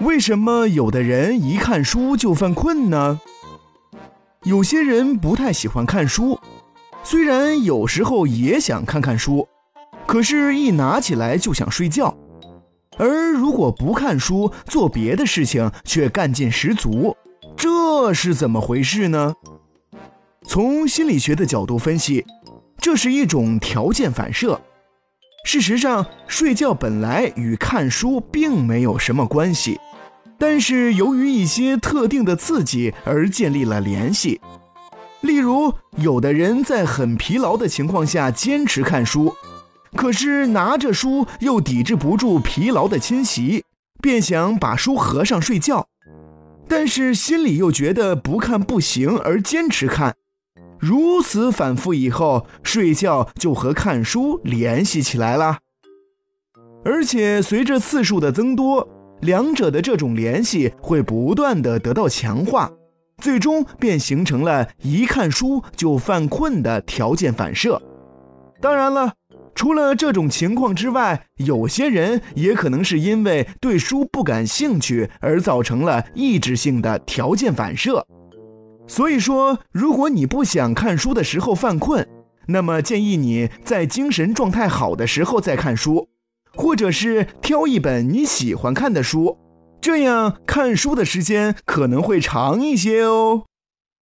为什么有的人一看书就犯困呢？有些人不太喜欢看书，虽然有时候也想看看书，可是，一拿起来就想睡觉。而如果不看书，做别的事情却干劲十足，这是怎么回事呢？从心理学的角度分析，这是一种条件反射。事实上，睡觉本来与看书并没有什么关系。但是由于一些特定的刺激而建立了联系，例如有的人在很疲劳的情况下坚持看书，可是拿着书又抵制不住疲劳的侵袭，便想把书合上睡觉，但是心里又觉得不看不行而坚持看，如此反复以后，睡觉就和看书联系起来了，而且随着次数的增多。两者的这种联系会不断的得到强化，最终便形成了一看书就犯困的条件反射。当然了，除了这种情况之外，有些人也可能是因为对书不感兴趣而造成了抑制性的条件反射。所以说，如果你不想看书的时候犯困，那么建议你在精神状态好的时候再看书。或者是挑一本你喜欢看的书，这样看书的时间可能会长一些哦。